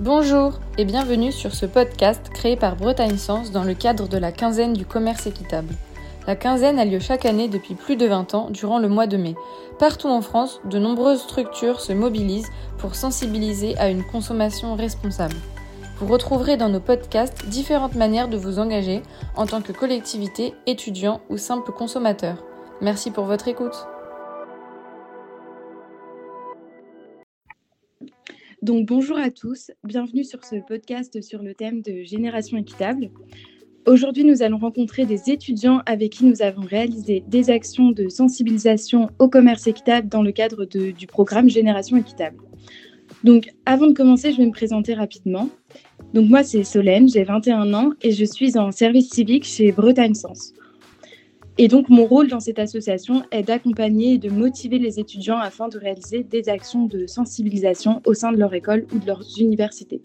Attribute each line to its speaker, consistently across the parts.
Speaker 1: Bonjour et bienvenue sur ce podcast créé par Bretagne Sens dans le cadre de la quinzaine du commerce équitable. La quinzaine a lieu chaque année depuis plus de 20 ans durant le mois de mai. Partout en France, de nombreuses structures se mobilisent pour sensibiliser à une consommation responsable. Vous retrouverez dans nos podcasts différentes manières de vous engager en tant que collectivité, étudiant ou simple consommateur. Merci pour votre écoute.
Speaker 2: Donc bonjour à tous, bienvenue sur ce podcast sur le thème de génération équitable. Aujourd'hui, nous allons rencontrer des étudiants avec qui nous avons réalisé des actions de sensibilisation au commerce équitable dans le cadre du programme Génération équitable. Donc avant de commencer, je vais me présenter rapidement. Donc moi, c'est Solène, j'ai 21 ans et je suis en service civique chez Bretagne Sens. Et donc, mon rôle dans cette association est d'accompagner et de motiver les étudiants afin de réaliser des actions de sensibilisation au sein de leur école ou de leurs universités.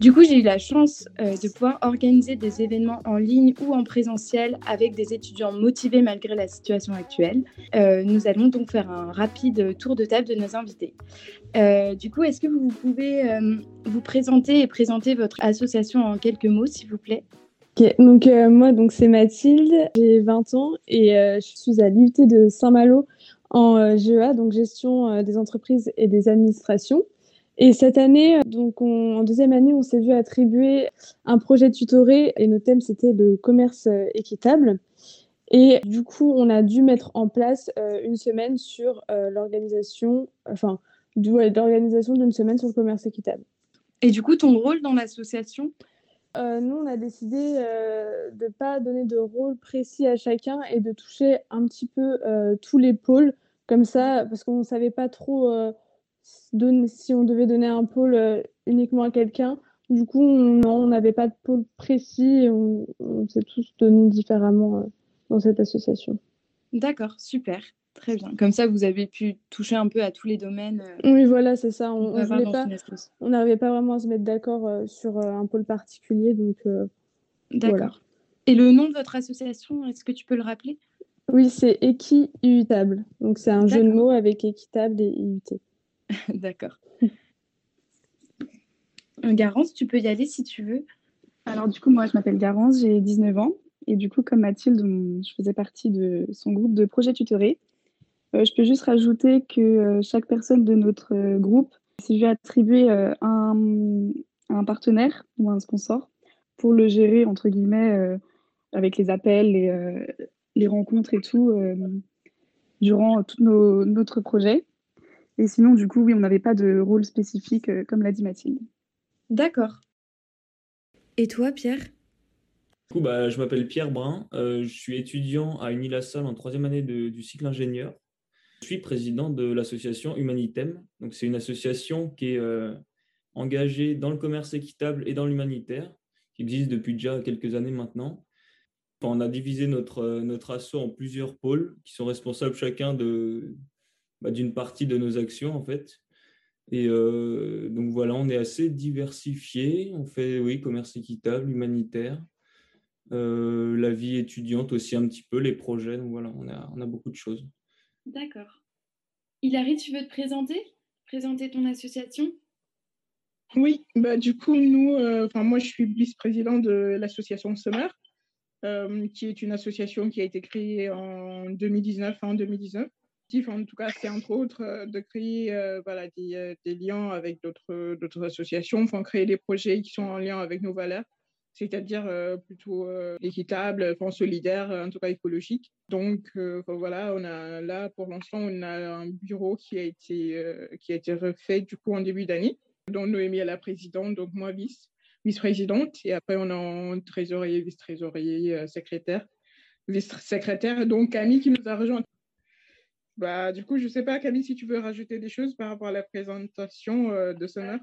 Speaker 2: Du coup, j'ai eu la chance euh, de pouvoir organiser des événements en ligne ou en présentiel avec des étudiants motivés malgré la situation actuelle. Euh, nous allons donc faire un rapide tour de table de nos invités. Euh, du coup, est-ce que vous pouvez vous présenter et présenter votre association en quelques mots, s'il vous plaît?
Speaker 3: Donc euh, moi, donc c'est Mathilde, j'ai 20 ans et euh, je suis à l'UT de Saint-Malo en euh, GEA, donc gestion des entreprises et des administrations. Et cette année, donc en deuxième année, on s'est vu attribuer un projet tutoré et notre thème c'était le commerce équitable. Et du coup, on a dû mettre en place une semaine sur l'organisation, enfin, l'organisation d'une semaine sur le commerce équitable.
Speaker 2: Et du coup, ton rôle dans l'association?
Speaker 3: Euh, nous, on a décidé euh, de ne pas donner de rôle précis à chacun et de toucher un petit peu euh, tous les pôles, comme ça, parce qu'on ne savait pas trop si on devait donner un pôle uniquement à quelqu'un. Du coup, on n'avait pas de pôle précis et on, on s'est tous donnés différemment dans cette association.
Speaker 2: D'accord, super. Très bien. Comme ça, vous avez pu toucher un peu à tous les domaines.
Speaker 3: Euh, oui, voilà, c'est ça. On n'arrivait pas, vraiment à se mettre d'accord euh, sur euh, un pôle particulier. Donc,
Speaker 2: D'accord. Et le nom de votre association, est-ce que tu peux le rappeler?
Speaker 3: Oui, c'est Equi-Iutable. Donc, c'est un jeu de mots avec équitable et IUT.
Speaker 2: D'accord. Garance, tu peux y aller si tu veux.
Speaker 4: Alors, du coup, moi, je m'appelle Garance, j'ai 19 ans. Et du coup, comme Mathilde, je faisais partie de son groupe de projet tutoré. Euh, je peux juste rajouter que euh, chaque personne de notre euh, groupe s'est vu attribuer un, un, partenaire ou un sponsor pour le gérer, entre guillemets, avec les appels, les, les, rencontres et tout, durant tout nos, notre projet. Et sinon, du coup, oui, on n'avait pas de rôle spécifique, comme l'a dit Mathilde.
Speaker 2: D'accord. Et toi, Pierre?
Speaker 5: Du coup, bah, je m'appelle Pierre Brun. je suis étudiant à Unilassal en troisième année du cycle ingénieur. Je suis président de l'association Humanitem. Donc, c'est une association qui est euh, engagée dans le commerce équitable et dans l'humanitaire, qui existe depuis déjà quelques années maintenant. on a divisé notre, euh, notre asso en plusieurs pôles qui sont responsables chacun de, bah, d'une partie de nos actions, en fait. Et euh, donc voilà, on est assez diversifié. On fait, oui, commerce équitable, humanitaire, la vie étudiante aussi un petit peu, les projets. Donc voilà, on a beaucoup de choses.
Speaker 2: D'accord. Hilary, tu veux te présenter? Présenter ton association?
Speaker 6: Oui, bah, du coup, nous, euh, moi, je suis vice-président de l'association Summer, euh, qui est une association qui a été créée en 2019, en 2019. En tout cas, c'est entre autres euh, de créer des, liens avec d'autres associations, enfin, créer des projets qui sont en lien avec nos valeurs c'est-à-dire euh, plutôt euh, équitable, enfin, solidaire, en tout cas écologique. Donc voilà, on a là pour l'instant on a un bureau qui a été qui a été refait du coup en début d'année, dont Noémie est la présidente, donc moi vice vice-présidente, et après on a un trésorier, vice-trésorier, secrétaire, vice-secrétaire, donc Camille qui nous a rejoint. Bah, du coup, je ne sais pas, Camille, si tu veux rajouter des choses par rapport à la présentation de Summer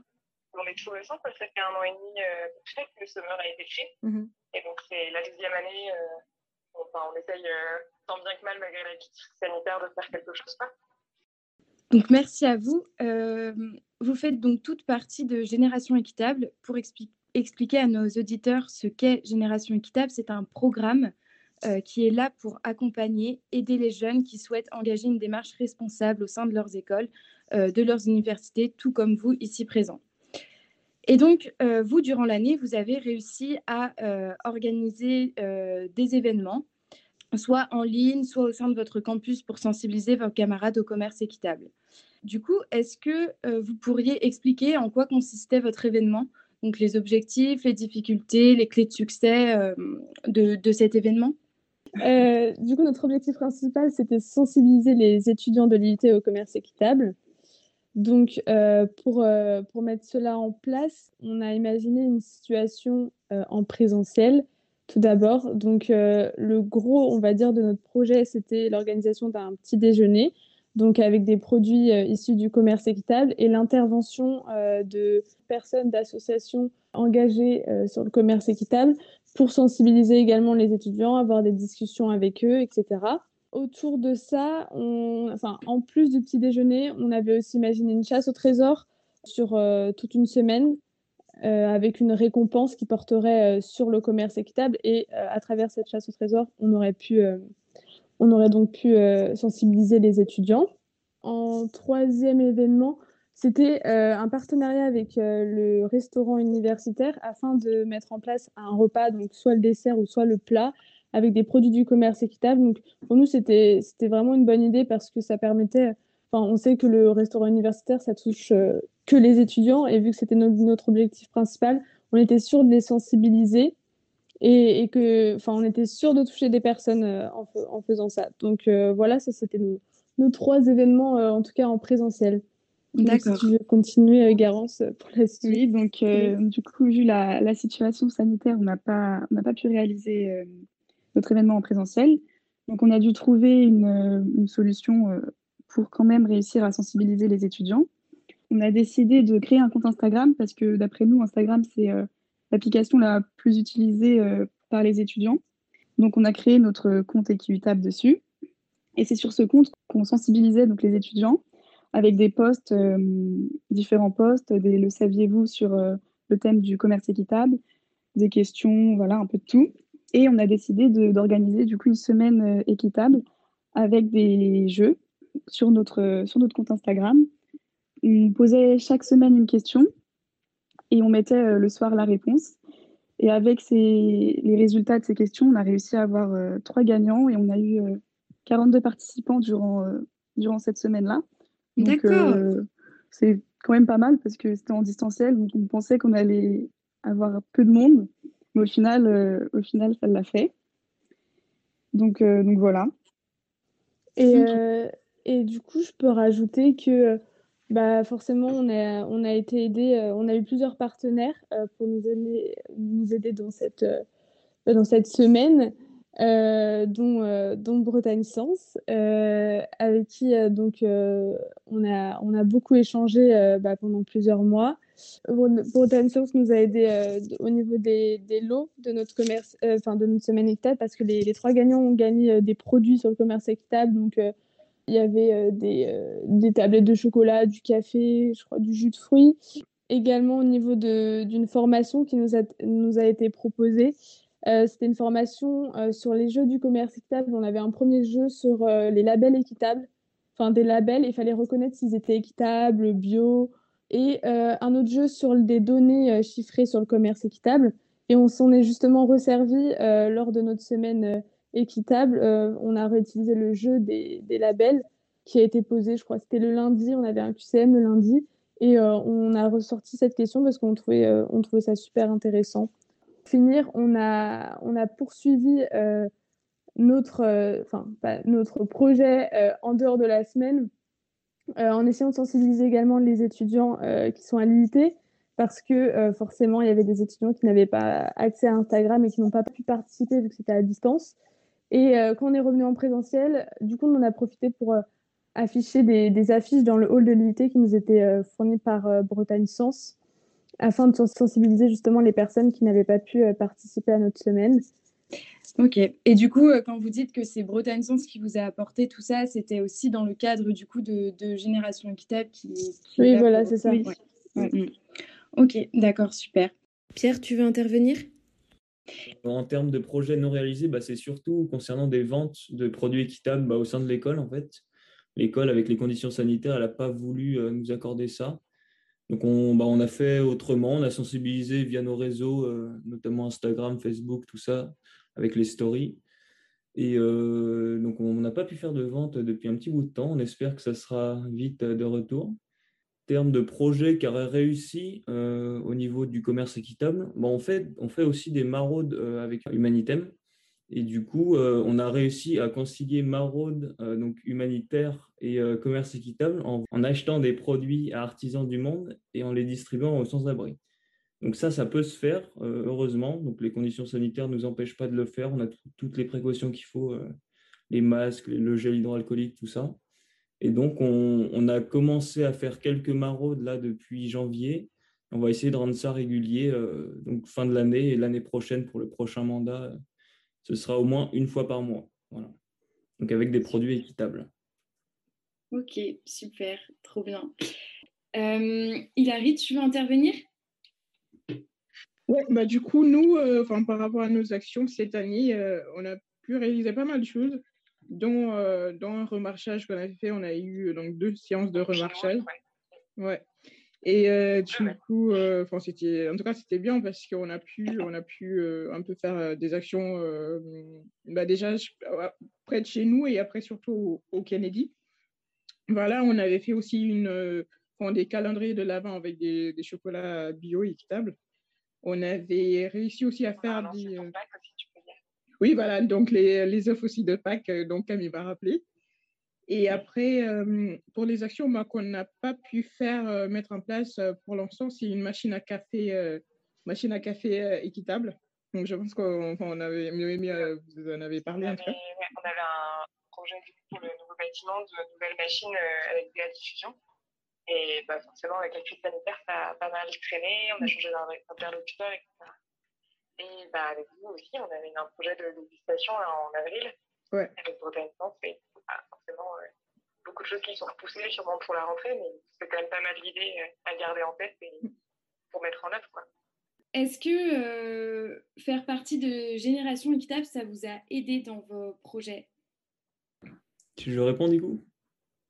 Speaker 7: on est tout récent parce que ça fait un an et demi euh, que le Summer a été créé. Mhm. Et donc, c'est la deuxième année. Euh, enfin, on essaye euh, tant bien que mal, malgré la crise sanitaire, de faire quelque chose. Pas.
Speaker 2: Donc, merci à vous. vous faites donc toute partie de Génération Équitable. Pour expliquer à nos auditeurs ce qu'est Génération Équitable, c'est un programme qui est là pour accompagner, aider les jeunes qui souhaitent engager une démarche responsable au sein de leurs écoles, de leurs universités, tout comme vous ici présents. Et donc, vous, durant l'année, vous avez réussi à organiser des événements, soit en ligne, soit au sein de votre campus pour sensibiliser vos camarades au commerce équitable. Du coup, est-ce que vous pourriez expliquer en quoi consistait votre événement? Donc les objectifs, les difficultés, les clés de succès euh, de, cet événement?
Speaker 3: Euh, Du coup, notre objectif principal, c'était sensibiliser les étudiants de l'IUT au commerce équitable. Donc, euh, pour, pour mettre cela en place, on a imaginé une situation en présentiel tout d'abord. Donc, le gros, on va dire, de notre projet, c'était l'organisation d'un petit déjeuner donc avec des produits euh, issus du commerce équitable et l'intervention euh, de personnes, d'associations engagées euh, sur le commerce équitable pour sensibiliser également les étudiants, avoir des discussions avec eux, etc. Autour de ça, enfin, en plus du petit déjeuner, on avait aussi imaginé une chasse au trésor sur toute une semaine avec une récompense qui porterait sur le commerce équitable. Et à travers cette chasse au trésor, on aurait pu on aurait donc pu euh, sensibiliser les étudiants. En troisième événement, c'était euh, un partenariat avec euh, le restaurant universitaire afin de mettre en place un repas, donc soit le dessert ou soit le plat, avec des produits du commerce équitable. Donc pour nous, c'était vraiment une bonne idée parce que ça permettait. Enfin, on sait que le restaurant universitaire, ça touche que les étudiants et vu que c'était notre objectif principal, on était sûr de les sensibiliser et, que, enfin, on était sûr de toucher des personnes euh, en, faisant ça. Donc euh, voilà, ça c'était nos, trois événements, euh, en tout cas en présentiel.
Speaker 2: D'accord.
Speaker 3: Si tu veux continuer, Garance, pour la suite.
Speaker 4: Oui, donc du coup, vu la, situation sanitaire, on n'a pas, pas pu réaliser notre événement en présentiel. Donc on a dû trouver une, une solution pour quand même réussir à sensibiliser les étudiants. On a décidé de créer un compte Instagram parce que d'après nous, Instagram, c'est l'application la plus utilisée euh, par les étudiants. Donc, on a créé notre compte équitable dessus. Et c'est sur ce compte qu'on sensibilisait donc, les étudiants avec des posts, euh, différents posts, des le saviez-vous sur euh, le thème du commerce équitable, des questions, voilà, un peu de tout. Et on a décidé d'organiser du coup une semaine équitable avec des jeux sur notre, sur notre compte Instagram. On posait chaque semaine une question et on mettait euh, le soir la réponse. Et avec les résultats de ces questions, on a réussi à avoir euh, trois gagnants et on a eu 42 euh, participants durant, durant cette semaine-là.
Speaker 2: D'accord.
Speaker 4: c'est quand même pas mal parce que c'était en distanciel, donc on pensait qu'on allait avoir peu de monde, mais au final, au final ça l'a fait. Donc, donc voilà.
Speaker 3: Et, et, du coup, je peux rajouter que bah forcément, on a, on a été aidé, euh, on a eu plusieurs partenaires euh, pour nous aider, nous aider dans cette, euh, dans cette semaine, dont, dont Bretagne Sens, avec qui donc on a, on a beaucoup échangé bah, pendant plusieurs mois. Bretagne Sens nous a aidé au niveau des, lots de notre commerce, enfin de notre semaine équitable, parce que les, trois gagnants ont gagné des produits sur le commerce équitable, donc il y avait euh, des, euh, des, tablettes de chocolat, du café, je crois du jus de fruits. Également au niveau d'une formation qui nous a, nous a été proposée. Euh, c'était une formation sur les jeux du commerce équitable. On avait un premier jeu sur les labels équitables, enfin des labels, il fallait reconnaître s'ils étaient équitables, bio, et un autre jeu sur des données chiffrées sur le commerce équitable. Et on s'en est justement resservi lors de notre semaine équitable, euh, on a réutilisé le jeu des, labels qui a été posé, je crois, c'était le lundi, on avait un QCM le lundi, et euh, on a ressorti cette question parce qu'on trouvait, euh, on trouvait ça super intéressant. Finir, on a, poursuivi notre, enfin, notre projet en dehors de la semaine en essayant de sensibiliser également les étudiants qui sont à l'IUT parce que forcément, il y avait des étudiants qui n'avaient pas accès à Instagram et qui n'ont pas pu participer vu que c'était à distance. Et euh, quand on est revenu en présentiel, du coup, on en a profité pour euh, afficher des, affiches dans le hall de l'IUT qui nous étaient euh, fournies par Bretagne Sens afin de sensibiliser justement les personnes qui n'avaient pas pu participer à notre semaine.
Speaker 2: Ok. Et du coup, quand vous dites que c'est Bretagne Sens qui vous a apporté tout ça, c'était aussi dans le cadre du coup de, Génération Équitable qui.
Speaker 3: oui, voilà, c'est ça.
Speaker 2: Mm. Ok, d'accord, super. Pierre, tu veux intervenir?
Speaker 5: En termes de projets non réalisés, bah, c'est surtout concernant des ventes de produits équitables bah, au sein de l'école. En fait, l'école, avec les conditions sanitaires, elle n'a pas voulu euh, nous accorder ça. Donc on, bah, on a fait autrement, on a sensibilisé via nos réseaux, notamment Instagram, Facebook, tout ça, avec les stories. Et donc on n'a pas pu faire de vente depuis un petit bout de temps. On espère que ça sera vite de retour termes de projets qui auraient réussi euh, au niveau du commerce équitable, bon, on, fait, on fait aussi des maraudes euh, avec Humanitem. Et du coup, euh, on a réussi à concilier maraude donc humanitaire et commerce équitable en, achetant des produits à artisans du monde et en les distribuant aux sans-abri. Donc ça, ça peut se faire, heureusement. Donc les conditions sanitaires ne nous empêchent pas de le faire. On a toutes les précautions qu'il faut, les masques, le gel hydroalcoolique, tout ça. Et donc, on, a commencé à faire quelques maraudes là depuis janvier. On va essayer de rendre ça régulier, euh, donc fin de l'année et l'année prochaine pour le prochain mandat, ce sera au moins une fois par mois. Voilà. Donc avec des produits équitables.
Speaker 2: Ok, super, trop bien. Euh, Hilary, tu veux intervenir?
Speaker 6: Ouais, bah du coup, nous, euh, par rapport à nos actions cette année, euh, on a pu réaliser pas mal de choses dont, euh, dans un remarchage qu'on a fait, on a eu donc deux séances de remarchage. Ouais. Et euh, du coup, euh, c'était, en tout cas, c'était bien parce qu'on a pu, on a pu un peu faire des actions bah déjà près de chez nous et après surtout au, Kennedy. Voilà, on avait fait aussi une, des calendriers de l'avant avec des, des, chocolats bio équitables. On avait réussi aussi à faire des. Oui, voilà, donc les, les offres aussi de Pâques, euh, donc Camille va rappeler. Et après, euh, pour les actions qu'on n'a pas pu faire, euh, mettre en place pour l'instant, c'est une machine à café, machine à café équitable. Donc je pense qu'on avait, vous en avez parlé
Speaker 7: on avait, on avait un projet pour le nouveau bâtiment de nouvelles machines avec des diffusion. Et bah, forcément, avec la crise sanitaire, ça a pas mal traîné. On a changé d'interlocuteur, etc. Et bah, avec vous aussi, on avait un projet de législation en avril avec Bretagne. Et bah, euh, beaucoup de choses qui sont repoussées sûrement pour la rentrée, mais c'est quand même pas mal d'idées euh, à garder en tête et pour mettre en œuvre. Quoi.
Speaker 2: Est-ce que euh, faire partie de Génération Équitable, ça vous a aidé dans vos projets?
Speaker 5: Tu je réponds du coup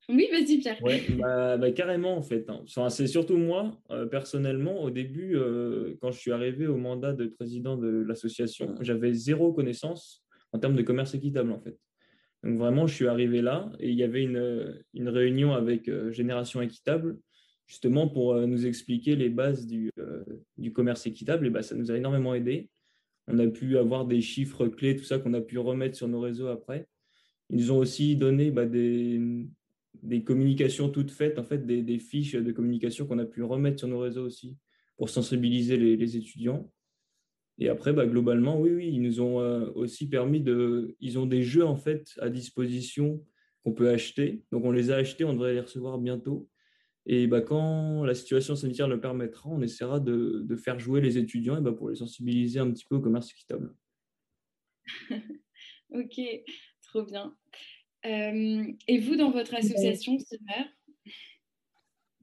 Speaker 2: oui, vas-y Pierre.
Speaker 5: Oui, bah, bah, carrément en fait. Hein. c'est surtout moi, euh, personnellement, au début, euh, quand je suis arrivé au mandat de président de l'association, j'avais zéro connaissance en termes de commerce équitable en fait. Donc vraiment, je suis arrivé là et il y avait une, réunion avec euh, Génération Équitable, justement pour nous expliquer les bases du, du commerce équitable. Et bah, ça nous a énormément aidé. On a pu avoir des chiffres clés, tout ça qu'on a pu remettre sur nos réseaux après. Ils nous ont aussi donné bah, des, des communications toutes faites, en fait, des, fiches de communication qu'on a pu remettre sur nos réseaux aussi pour sensibiliser les, étudiants. Et après, bah, globalement, oui, oui, ils nous ont euh, aussi permis de. Ils ont des jeux en fait à disposition qu'on peut acheter. Donc, on les a achetés, on devrait les recevoir bientôt. Et bah, quand la situation sanitaire le permettra, on essaiera de, faire jouer les étudiants et bah, pour les sensibiliser un petit peu au commerce équitable.
Speaker 2: ok, trop bien. Euh, et vous, dans votre association, Summer?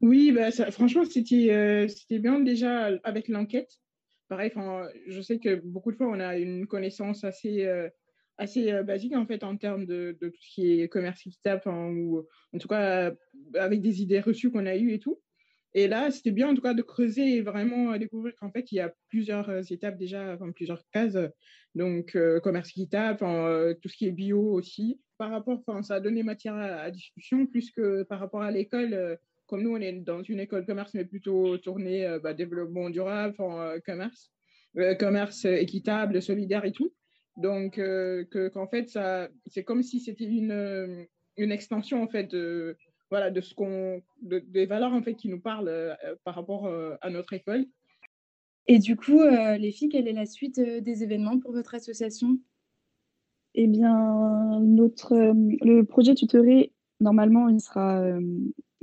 Speaker 6: Oui, bah, franchement, euh, c'était bien déjà avec l'enquête. Pareil, je sais que beaucoup de fois, on a une connaissance assez, euh, assez basique en fait en termes de, tout ce qui est commerce équitable, ou en tout cas avec des idées reçues qu'on a eues et tout. Et là, c'était bien en tout cas de creuser et vraiment découvrir qu'en fait, il y a plusieurs étapes déjà, enfin, plusieurs cases. Donc, commerce équitable, tout ce qui est bio aussi, par rapport, enfin, ça a donné matière à, discussion plus que par rapport à l'école. Euh, comme nous, on est dans une école commerce, mais plutôt tournée euh, bah, développement durable, euh, commerce, commerce équitable, solidaire et tout. Donc, qu'en fait, ça, c'est comme si c'était une, une extension en fait de, voilà, de ce qu'on, des valeurs en fait qui nous parlent par rapport à notre école.
Speaker 2: Et du coup, les filles, quelle est la suite des événements pour votre association?
Speaker 4: Eh bien, notre, euh, le projet tutoré, normalement, il sera, euh,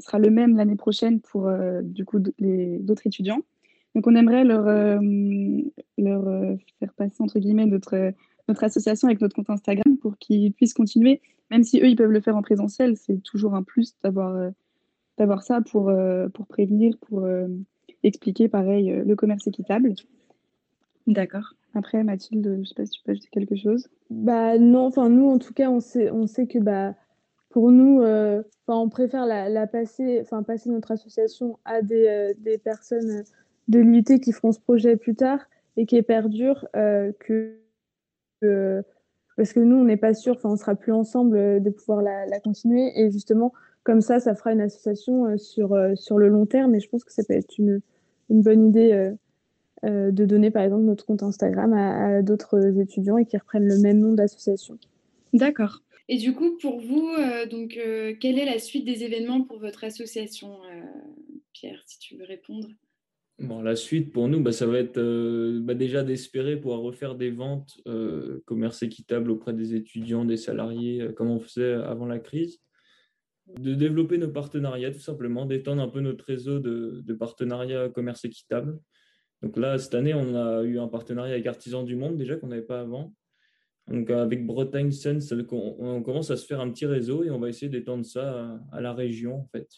Speaker 4: sera le même l'année prochaine pour euh, du coup les d'autres étudiants. Donc, on aimerait leur, leur faire passer entre guillemets notre, notre association avec notre compte Instagram pour qu'ils puissent continuer, même si eux ils peuvent le faire en présentiel. C'est toujours un plus d'avoir d'avoir ça pour, pour prévenir, pour expliquer pareil le commerce équitable.
Speaker 2: D'accord.
Speaker 4: Après, Mathilde, je ne sais pas si tu peux ajouter quelque chose.
Speaker 3: Bah non, enfin nous en tout cas, on sait, on sait que bah, pour nous, on préfère la, passer, enfin passer notre association à des, des personnes de l'IUT qui feront ce projet plus tard et qui perdure que parce que nous, on n'est pas sûr, enfin, on sera plus ensemble de pouvoir la, continuer. Et justement, comme ça, ça fera une association sur, sur le long terme. Et je pense que ça peut être une, une bonne idée euh, de donner par exemple notre compte Instagram à, d'autres étudiants et qui reprennent le même nom d'association.
Speaker 2: D'accord. Et du coup, pour vous, euh, donc, euh, quelle est la suite des événements pour votre association, Pierre, si tu veux répondre?
Speaker 5: Bon, la suite pour nous, bah, ça va être bah, déjà d'espérer pouvoir refaire des ventes commerce équitable auprès des étudiants, des salariés, comme on faisait avant la crise. De développer nos partenariats, tout simplement, d'étendre un peu notre réseau de partenariats commerce équitable. Donc là, cette année, on a eu un partenariat avec Artisans du Monde déjà qu'on n'avait pas avant. Donc avec Bretagne Sun, on commence à se faire un petit réseau et on va essayer d'étendre ça à, la région en fait.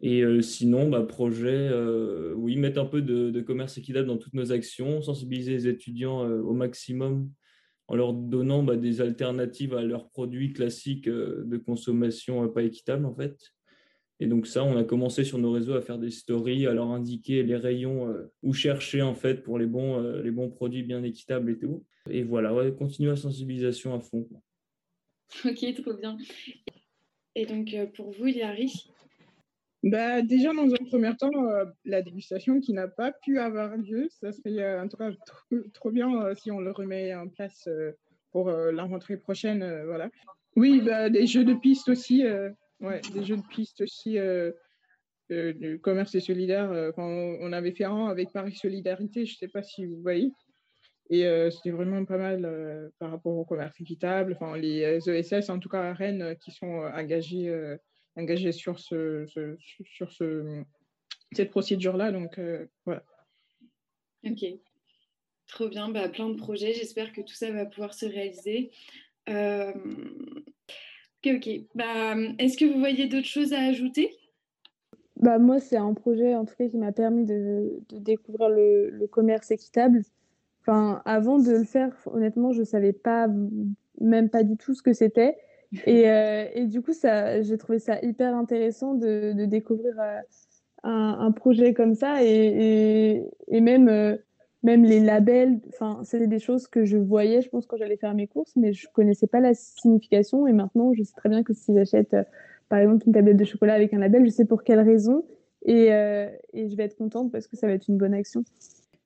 Speaker 5: Et euh, sinon, bah, projet, euh, oui, mettre un peu de, commerce équitable dans toutes nos actions, sensibiliser les étudiants euh, au maximum en leur donnant bah, des alternatives à leurs produits classiques de consommation pas équitable en fait. Et donc ça, on a commencé sur nos réseaux à faire des stories, à leur indiquer les rayons euh, où chercher en fait pour les bons, euh, les bons produits bien équitables et tout. Et voilà, ouais, continuer la sensibilisation à fond.
Speaker 2: Ok, trop bien. Et donc euh, pour vous, Yari
Speaker 6: bah, déjà, dans un premier temps, la dégustation qui n'a pas pu avoir lieu, ça serait en tout cas trop, bien si on le remet en place pour la rentrée prochaine. voilà. Oui, bah, des jeux de piste aussi. Ouais, des jeux de piste aussi euh, euh, du commerce et solidaire. Euh, on avait fait un avec Paris Solidarité, je ne sais pas si vous voyez. Et c'était vraiment pas mal par rapport au commerce équitable. Enfin, les ESS, en tout cas à Rennes, qui sont engagés, engagés sur, ce, sur ce, cette procédure-là. Donc.
Speaker 2: Ok. Trop bien. Bah, plein de projets. J'espère que tout ça va pouvoir se réaliser. Ok, ok. Bah, Est-ce que vous voyez d'autres choses à ajouter?
Speaker 3: Bah, Moi, c'est un projet en tout cas qui m'a permis de, de découvrir le, le, commerce équitable. Enfin, avant de le faire, honnêtement, je ne savais pas, même pas du tout ce que c'était. Et, euh, et, du coup, j'ai trouvé ça hyper intéressant de, de découvrir euh, un, projet comme ça et, et, et même euh, même les labels, enfin, c'est des choses que je voyais, je pense, quand j'allais faire mes courses, mais je connaissais pas la signification. Et maintenant, je sais très bien que si j'achète, euh, par exemple, une tablette de chocolat avec un label, je sais pour quelle raison. Et, euh, et, je vais être contente parce que ça va être une bonne action.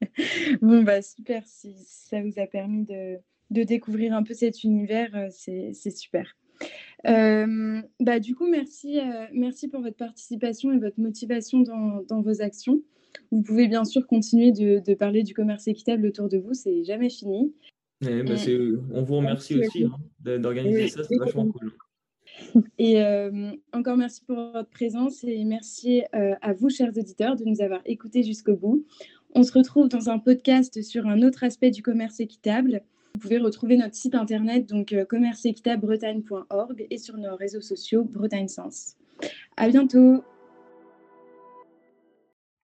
Speaker 2: bon, bah super. Si ça vous a permis de, de découvrir un peu cet univers, euh, c'est super. bah, du coup, merci, merci pour votre participation et votre motivation dans, dans vos actions. Vous pouvez bien sûr continuer de, parler du commerce équitable autour de vous, c'est jamais fini.
Speaker 5: Eh ben, on vous remercie aussi hein, d'organiser ça, c'est vachement cool.
Speaker 2: Et euh, encore merci pour votre présence et merci euh, à vous, chers auditeurs, de nous avoir écoutés jusqu'au bout. On se retrouve dans un podcast sur un autre aspect du commerce équitable. Vous pouvez retrouver notre site internet, donc euh, commerceéquitablebretagne.org et sur nos réseaux sociaux Bretagne Sens. À bientôt!